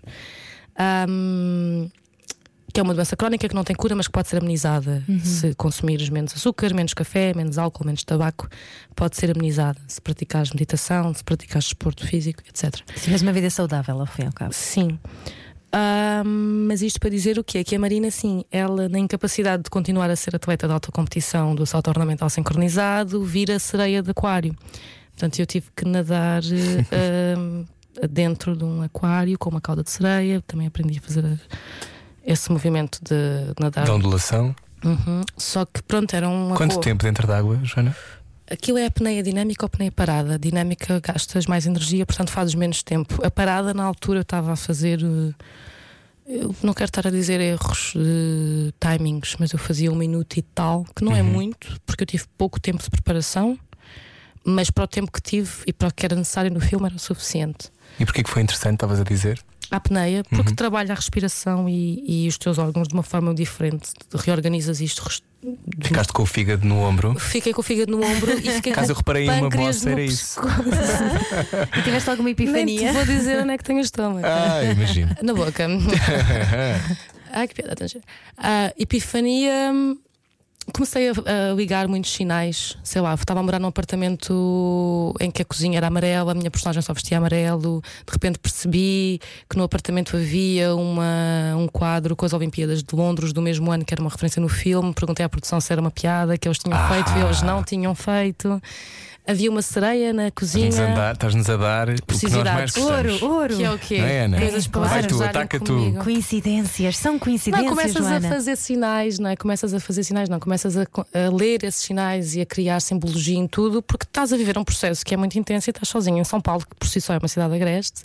Ahm, que é uma doença crónica que não tem cura, mas que pode ser amenizada se consumires menos açúcar, menos café, menos álcool, menos tabaco. Pode ser amenizada se praticares meditação, se praticares desporto físico, etc. Se tivesse uma vida saudável, ao fim e ao cabo. Sim. Mas isto para dizer o quê? Que a Marina, sim, ela, na incapacidade de continuar a ser atleta de alta competição do salto ornamental sincronizado, vira sereia de aquário. Portanto, eu tive que nadar dentro de um aquário com uma cauda de sereia. Também aprendi a fazer esse movimento de nadar. Da ondulação. Uhum. Só que, pronto, era um. Quanto tempo dentro da água, Joana? Aquilo é a apneia dinâmica ou apneia parada. Dinâmica gastas mais energia, portanto fazes menos tempo. A parada, na altura, eu estava a fazer. eh, Eu não quero estar a dizer erros de timings, mas eu fazia um minuto e tal, que não é muito, porque eu tive pouco tempo de preparação, mas para o tempo que tive e para o que era necessário no filme era o suficiente. E porquê que foi interessante, estavas a dizer? A apneia, porque trabalha a respiração e, e os teus órgãos de uma forma diferente. Reorganizas isto. Ficaste com o fígado no ombro. Fiquei com o fígado no ombro e fiquei Caso com eu reparei em uma no era isso. E tiveste alguma Nem te epifania? vou dizer onde é que tenho o estômago. Ah, imagino. Na boca. Ai, que piada. A epifania. Comecei a, a ligar muitos sinais. Sei lá, estava a morar num apartamento em que a cozinha era amarela, a minha personagem só vestia amarelo. De repente percebi que no apartamento havia uma, um quadro com as Olimpíadas de Londres do mesmo ano, que era uma referência no filme. Perguntei à produção se era uma piada que eles tinham Ah. feito e eles não tinham feito. Havia uma sereia na cozinha. Estás-nos a dar, estás-nos a dar o que nós mais Precisidades. gostamos. Ouro, ouro. Que é o quê? Não é, Ana? Coisas para Vai tu, ataca tu. comigo. Coincidências, são Não, coincidências. começas Joana. a fazer sinais, não é? Começas a fazer sinais, não, começas a, a ler esses sinais e a criar simbologia em tudo, porque estás a viver um processo que é muito intenso e estás sozinho em São Paulo, que por si só é uma cidade agreste,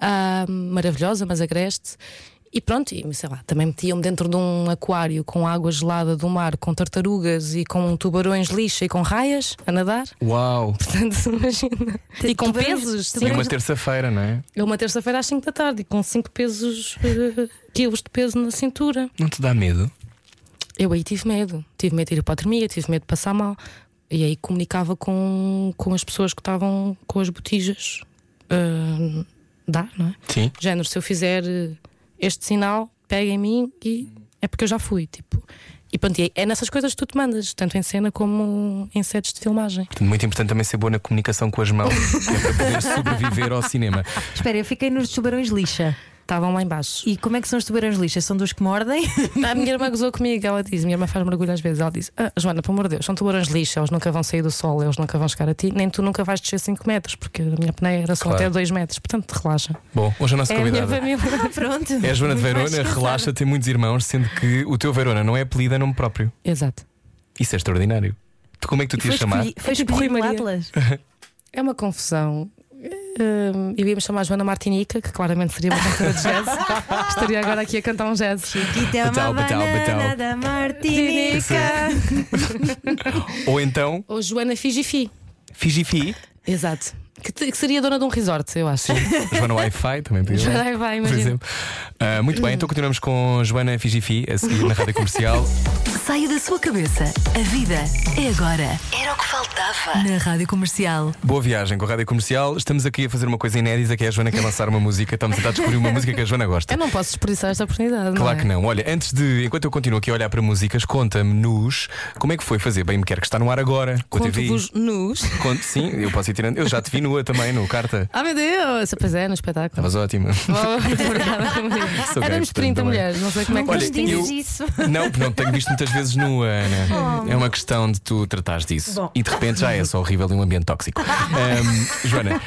ah, maravilhosa, mas agreste. E pronto, e, sei lá, também metiam-me dentro de um aquário com água gelada do mar, com tartarugas e com tubarões lixa e com raias a nadar. Uau! Portanto, imagina. E com tubarões- pesos. E sim. uma terça-feira, não é? É uma terça-feira às 5 da tarde e com 5 pesos, eh, quilos de peso na cintura. Não te dá medo? Eu aí tive medo. Tive medo de ir à hipotermia, tive medo de passar mal. E aí comunicava com, com as pessoas que estavam com as botijas. ah, dá, não é? Sim. Género, se eu fizer eh, este sinal, pega em mim e é porque eu já fui. Tipo. E pronto, é nessas coisas que tu te mandas, tanto em cena como em sets de filmagem. Muito importante também ser boa na comunicação com as mãos, que é para poder sobreviver ao cinema. Espera, eu fiquei nos tubarões lixa. Estavam lá embaixo. E como é que são os tubarões lixa? São dos que mordem? A minha irmã gozou comigo, ela diz: minha irmã faz mergulho às vezes. Ela diz: ah, Joana, pelo amor de Deus, são tubarões lixo, eles nunca vão sair do sol, eles nunca vão chegar a ti, nem tu nunca vais descer 5 metros, porque a minha pneia era só Claro. até 2 metros, portanto relaxa. Bom, hoje a nossa É a minha convidada família. Pronto. é a Joana de Verona, relaxa, tem muitos irmãos, sendo que o teu Verona não é apelido, é nome próprio. Exato. Isso é extraordinário. Tu como é que tu te ias chamar? Foi escolhido. Atlas. É uma confusão. Hum, eu ia me chamar Joana Martinica, que claramente seria uma cantora de jazz. Estaria agora aqui a cantar um jazz. Chiquita é uma banana da Martinica. Ou então, Ou Joana Figifi. Figifi, Exato. Que, que seria dona de um resort, eu acho. Joana Wi-Fi, também podia. Joana vai, Por imagina. exemplo. Ah, muito bem, então continuamos com Joana Figifi a seguir na rádio comercial. Saia da sua cabeça. A vida é agora. Era o que faltava. Na Rádio Comercial. Boa viagem com a rádio comercial. Estamos aqui a fazer uma coisa inédita que é a Joana quer lançar uma música. Estamos a tentar descobrir uma música que a Joana gosta. Eu não posso desperdiçar esta oportunidade. Claro não é? que não. Olha, antes de. Enquanto eu continuo aqui a olhar para músicas, conta-me nos como é que foi fazer Bem Me Quer que está no ar agora. Conto-vos nus. Conto- sim, eu posso ir tirando. Eu já te vi nua também no carta. Ah, meu Deus! Pois é, no espetáculo. Estavas ótima. Oh, muito obrigada. Éramos portanto, 30 também. mulheres, não sei como é que Olha, eu- isso. Não, não te tenho visto muitas vezes nua, Ana. É uma questão de tu tratares disso. Bom. E de repente já é só horrível em um ambiente tóxico. Ahm, Joana,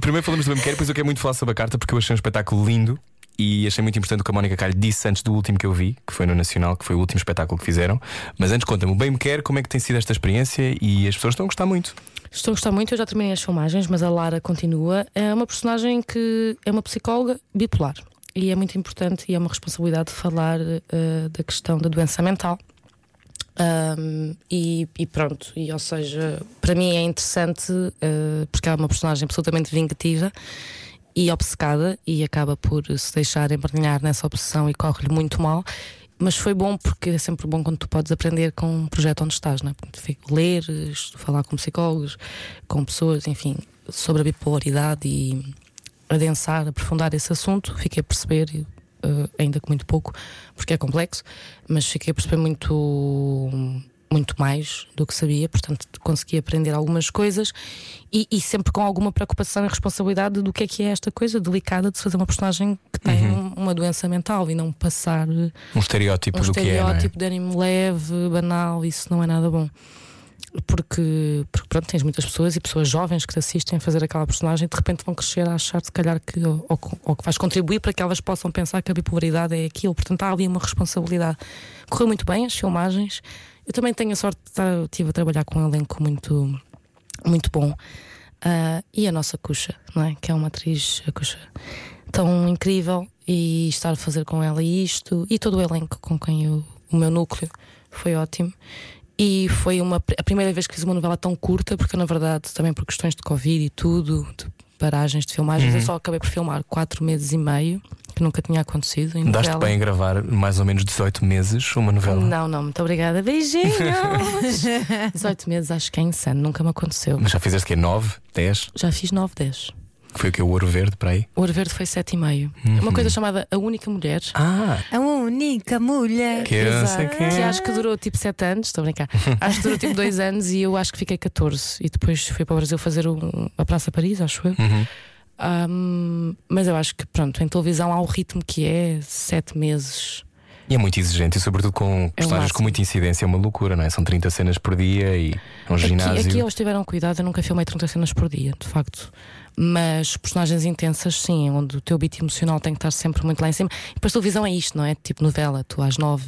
primeiro falamos do Quer, depois eu quero muito falar sobre a carta porque eu achei um espetáculo lindo. E achei muito importante o que a Mónica Calho disse antes do último que eu vi, que foi no Nacional, que foi o último espetáculo que fizeram. Mas antes, conta-me, o Bem Me Quer, como é que tem sido esta experiência e as pessoas estão a gostar muito. Estou a gostar muito, eu já terminei as filmagens, mas a Lara continua. É uma personagem que é uma psicóloga bipolar. E é muito importante e é uma responsabilidade falar eh, da questão da doença mental. Ahm, e, e pronto, e ou seja, para mim é interessante eh, porque é uma personagem absolutamente vingativa e obcecada e acaba por se deixar embranhar nessa obsessão e corre-lhe muito mal. Mas foi bom porque é sempre bom quando tu podes aprender com um projeto onde estás, é? Fico- ler, estu- falar com psicólogos, com pessoas, enfim, sobre a bipolaridade e adensar, aprofundar esse assunto. Fiquei a perceber, eh, ainda que muito pouco, porque é complexo, mas fiquei a perceber muito, muito mais do que sabia, portanto, consegui aprender algumas coisas e, e sempre com alguma preocupação e responsabilidade do que é que é esta coisa delicada de fazer uma personagem que tem um- uma doença mental e não passar Um estereótipo um do que é. Não é? estereótipo de ânimo leve, banal, isso não é nada bom. Porque, porque pronto, tens muitas pessoas e pessoas jovens que te assistem a fazer aquela personagem de repente vão crescer a achar se calhar que ou, ou, que vais contribuir para que elas possam pensar que a bipolaridade é aquilo. Portanto, há ali uma responsabilidade. Correu muito bem as filmagens. Eu também tenho a sorte de estar, estive a trabalhar com um elenco muito, muito bom. Ah, e a nossa Cuxa, não é? Que é uma atriz, a Cuxa, tão incrível. E estar a fazer com ela isto e todo o elenco com quem eu, o meu núcleo foi ótimo. E foi uma, a primeira vez que fiz uma novela tão curta, porque na verdade, também por questões de Covid e tudo, de paragens de filmagens, Uhum. eu só acabei por filmar quatro meses e meio, que nunca tinha acontecido. Em Daste novela. bem em gravar mais ou menos 18 meses uma novela. Não, não, muito obrigada. Beijinhos! 18 meses acho que é insano, nunca me aconteceu. Mas já fizeste que é 9, 10? Já fiz 9, 10. Que foi o que? O ouro verde para aí? O Ouro Verde foi 7,5. Uhum. Uma coisa chamada A Única Mulher. Ah, A única mulher. que eu não sei Exato. Que é. acho que durou tipo 7 anos, estou a brincar. Acho que durou tipo 2 anos e eu acho que fiquei 14. E depois fui para o Brasil fazer um, a Praça Paris, acho eu. Uhum. Ahm, mas eu acho que pronto, em televisão há o ritmo que é 7 meses. E é muito exigente, e sobretudo com personagens com máximo. muita incidência, é uma loucura, não é? São 30 cenas por dia e é um ginásio. Aqui, aqui eles tiveram cuidado, eu nunca filmei 30 cenas por dia, de facto. Mas personagens intensas, sim, onde o teu beat emocional tem que estar sempre muito lá em cima. E depois televisão é isto, não é? Tipo novela, tu às 9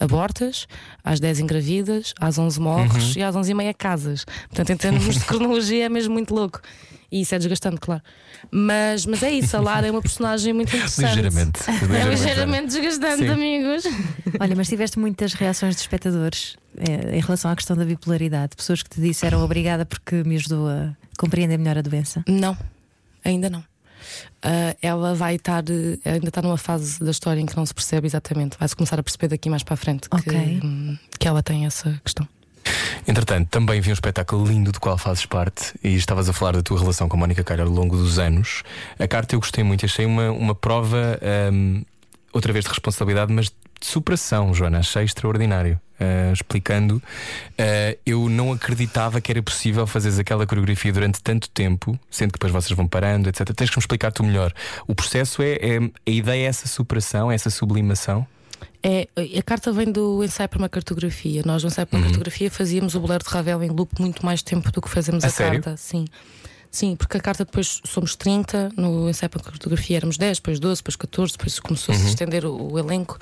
abortas, às 10 engravidas, às 11 morres Uhum. e às 11 e meia casas. Portanto, em termos de cronologia é mesmo muito louco. E isso é desgastante, claro. Mas, mas é isso, a Lara é uma personagem muito interessante. Ligeiramente. É ligeiramente desgastante, Sim. amigos. Olha, mas tiveste muitas reações de espectadores eh, em relação à questão da bipolaridade. Pessoas que te disseram obrigada porque me ajudou a compreender melhor a doença. Não, ainda não. Ah, ela vai estar, ainda está numa fase da história em que não se percebe exatamente. Vai-se começar a perceber daqui mais para a frente que, Ok. hum, que ela tem essa questão. Entretanto, também vi um espetáculo lindo do qual fazes parte e estavas a falar da tua relação com a Mónica Calha ao longo dos anos. A carta eu gostei muito, achei uma, uma prova, hum, outra vez de responsabilidade, mas de superação, Joana. Achei extraordinário. Ah, explicando, ah, eu não acreditava que era possível fazeres aquela coreografia durante tanto tempo, sendo que depois vocês vão parando, etc. Tens que me explicar tu melhor. O processo é, é a ideia é essa superação, essa sublimação. É, a carta vem do ensaio para uma cartografia. Nós, no ensaio para Uhum. uma cartografia, fazíamos o bolero de Ravel em loop muito mais tempo do que fazemos A a, carta. Sim. Sim, porque a carta depois somos 30, no ensaio para a cartografia éramos 10, depois 12, depois 14, depois começou-se Uhum. a estender o, o elenco.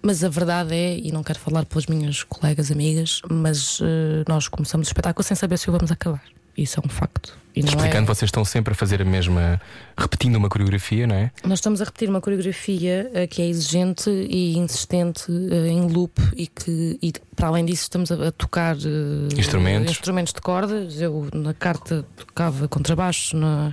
Mas a verdade é, e não quero falar pelas minhas colegas amigas, mas eh, nós começamos o espetáculo sem saber se o vamos acabar. Isso é um facto. E não Explicando, é... vocês estão sempre a fazer a mesma, repetindo uma coreografia, não é? Nós estamos a repetir uma coreografia eh, que é exigente e insistente eh, em loop e que, e, para além disso, estamos a, a tocar eh, Instrumentos. instrumentos de cordas. Eu, na carta, tocava contrabaixo, na,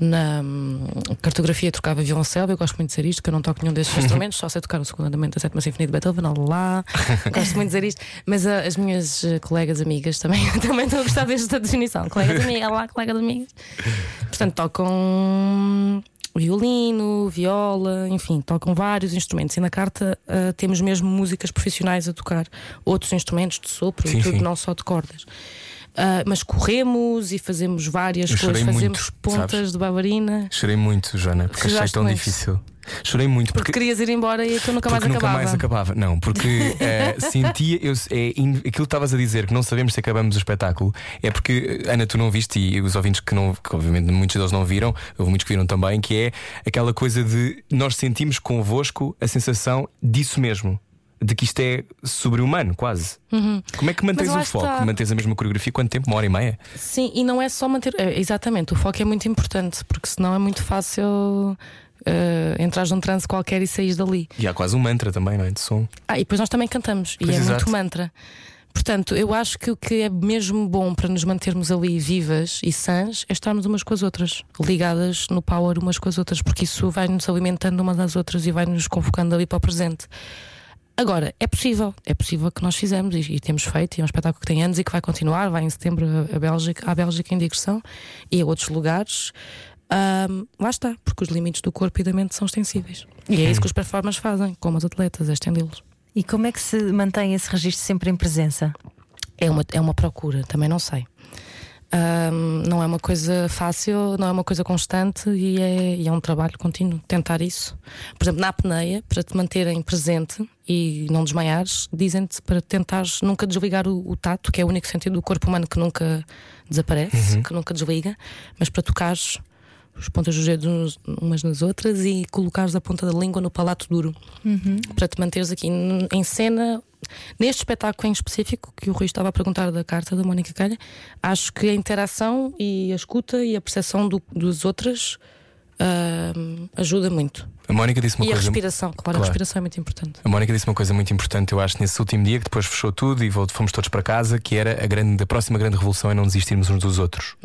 na hum, cartografia, tocava violoncelo. Eu gosto muito de dizer isto, que eu não toco nenhum desses instrumentos, só sei tocar o segundo andamento da sétima Sinfonia de Beethoven. Lá, gosto muito de dizer isto. Mas ah, as minhas eh, colegas amigas também, também estão a gostar desta definição. Colegas amigas, lá, colegas amigas. Portanto, tocam violino, viola, enfim, tocam vários instrumentos. E na carta ah, temos mesmo músicas profissionais a tocar outros instrumentos de sopro Sim, e tudo, sim. não só de cordas. Ah, mas corremos e fazemos várias Eu coisas, fazemos muito, pontas sabes? de babarina. Chorei muito, Joana, porque achei tão difícil. Chorei muito Porque porque. querias ir embora e aquilo nunca mais porque nunca acabava. mais acabava. Não, porque eh, sentia. Eu, é, in- aquilo que estavas a dizer, que não sabemos se acabamos o espetáculo, é porque, eh, Ana, tu não viste, e os ouvintes que não, que obviamente muitos deles não viram, houve muitos que viram também, que é aquela coisa de nós sentimos convosco a sensação disso mesmo. De que isto é sobre-humano, quase. Como é que mantens Uhum. O foco? está. Mantens a mesma coreografia quanto tempo? Uma hora e meia? Sim, e não é só manter. é, exatamente, o foco é muito importante, porque senão é muito fácil uh, entrar num transe qualquer e sair dali. E há quase um mantra também, não é? De som. Ah, e depois nós também cantamos, Pois, e é exato. muito mantra. Portanto, eu acho que o que é mesmo bom para nos mantermos ali vivas e sãs é estarmos umas com as outras, ligadas no power umas com as outras, porque isso vai nos alimentando umas das outras e vai nos convocando ali para o presente. Agora, é possível, é possível que nós fizemos e, e temos feito, e é um espetáculo que tem anos e que vai continuar, vai em setembro a, a Bélgica, à Bélgica em digressão e a outros lugares. Ahm, lá está, porque os limites do corpo e da mente são extensíveis. E é isso que os performers fazem, como os atletas, é estendê-los. E como é que se mantém esse registro sempre em presença? É uma, é uma procura, também não sei. Ahm, não é uma coisa fácil, não é uma coisa constante e é, e é um trabalho contínuo tentar isso. Por exemplo, na apneia, para te manterem presente e não desmaiares, dizem-te para tentares nunca desligar o, o tato, que é o único sentido do corpo humano que nunca desaparece, que nunca desliga, mas para tocares os pontas dos dedos umas nas outras e colocares a ponta da língua no palato duro para te manteres aqui em cena. Neste espetáculo em específico, que o Rui estava a perguntar da carta da Mónica Calha, acho que a interação e a escuta e a percepção do, dos outros ahm, ajuda muito. A Mónica disse uma e a coisa. respiração, claro, Claro. a respiração é muito importante. A Mónica disse uma coisa muito importante, eu acho, nesse último dia, que depois fechou tudo e fomos todos para casa, que era a, grande, a próxima grande revolução é não desistirmos uns dos outros.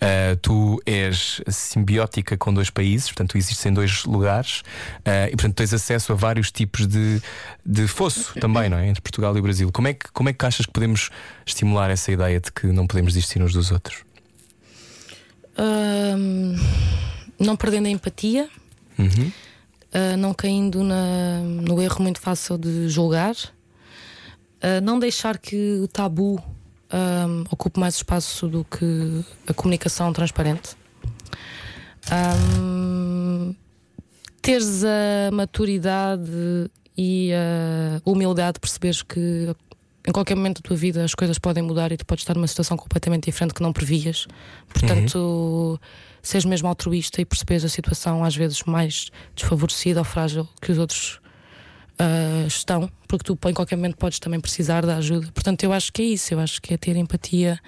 Ah, tu és simbiótica com dois países, portanto, tu existes em dois lugares ah, e, portanto, tens acesso a vários tipos de, de fosso também, não é? Entre Portugal e o Brasil. Como é, que, como é que achas que podemos estimular essa ideia de que não podemos desistir uns dos outros? Ahm, não perdendo a empatia, Uhum. ah, não caindo na- no erro muito fácil de julgar, ah, não deixar que o tabu ahm, ocupe mais espaço do que a comunicação transparente. Teres a maturidade e a humildade de perceberes que em qualquer momento da tua vida as coisas podem mudar e tu podes estar numa situação completamente diferente que não previas. Portanto, seres mesmo altruísta e perceberes a situação às vezes mais desfavorecida ou frágil que os outros ah, estão, porque tu em qualquer momento podes também precisar da ajuda. Portanto, eu acho que é isso, eu acho que é ter empatia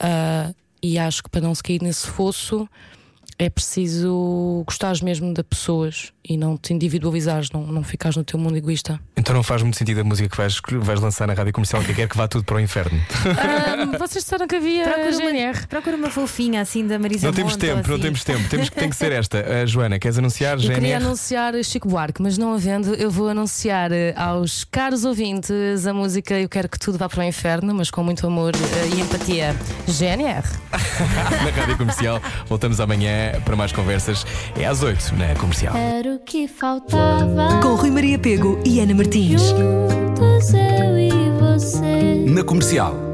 ah, e acho que para não se cair nesse fosso é preciso gostares mesmo de pessoas e não te individualizares, não, não ficares no teu mundo egoísta. Então não faz muito sentido a música que vais, que vais lançar na rádio comercial que quer que vá tudo para o inferno. Ah, vocês disseram que havia Procura GNR. uma, procura uma fofinha assim da Marisa Não temos tempo, ou não assim. temos tempo. Temos, tem que ser esta. A Joana, queres anunciar Eu queria anunciar Chico Buarque, mas não havendo, eu vou anunciar eh, aos caros ouvintes a música Eu Quero Que Tudo Vá para o Inferno, mas com muito amor eh, e empatia. GNR. na rádio comercial. Voltamos amanhã para mais conversas. É às 8 na comercial. Era o que faltava. Com Rui Maria Pego e Ana Martins. Juntos eu e você. Na comercial.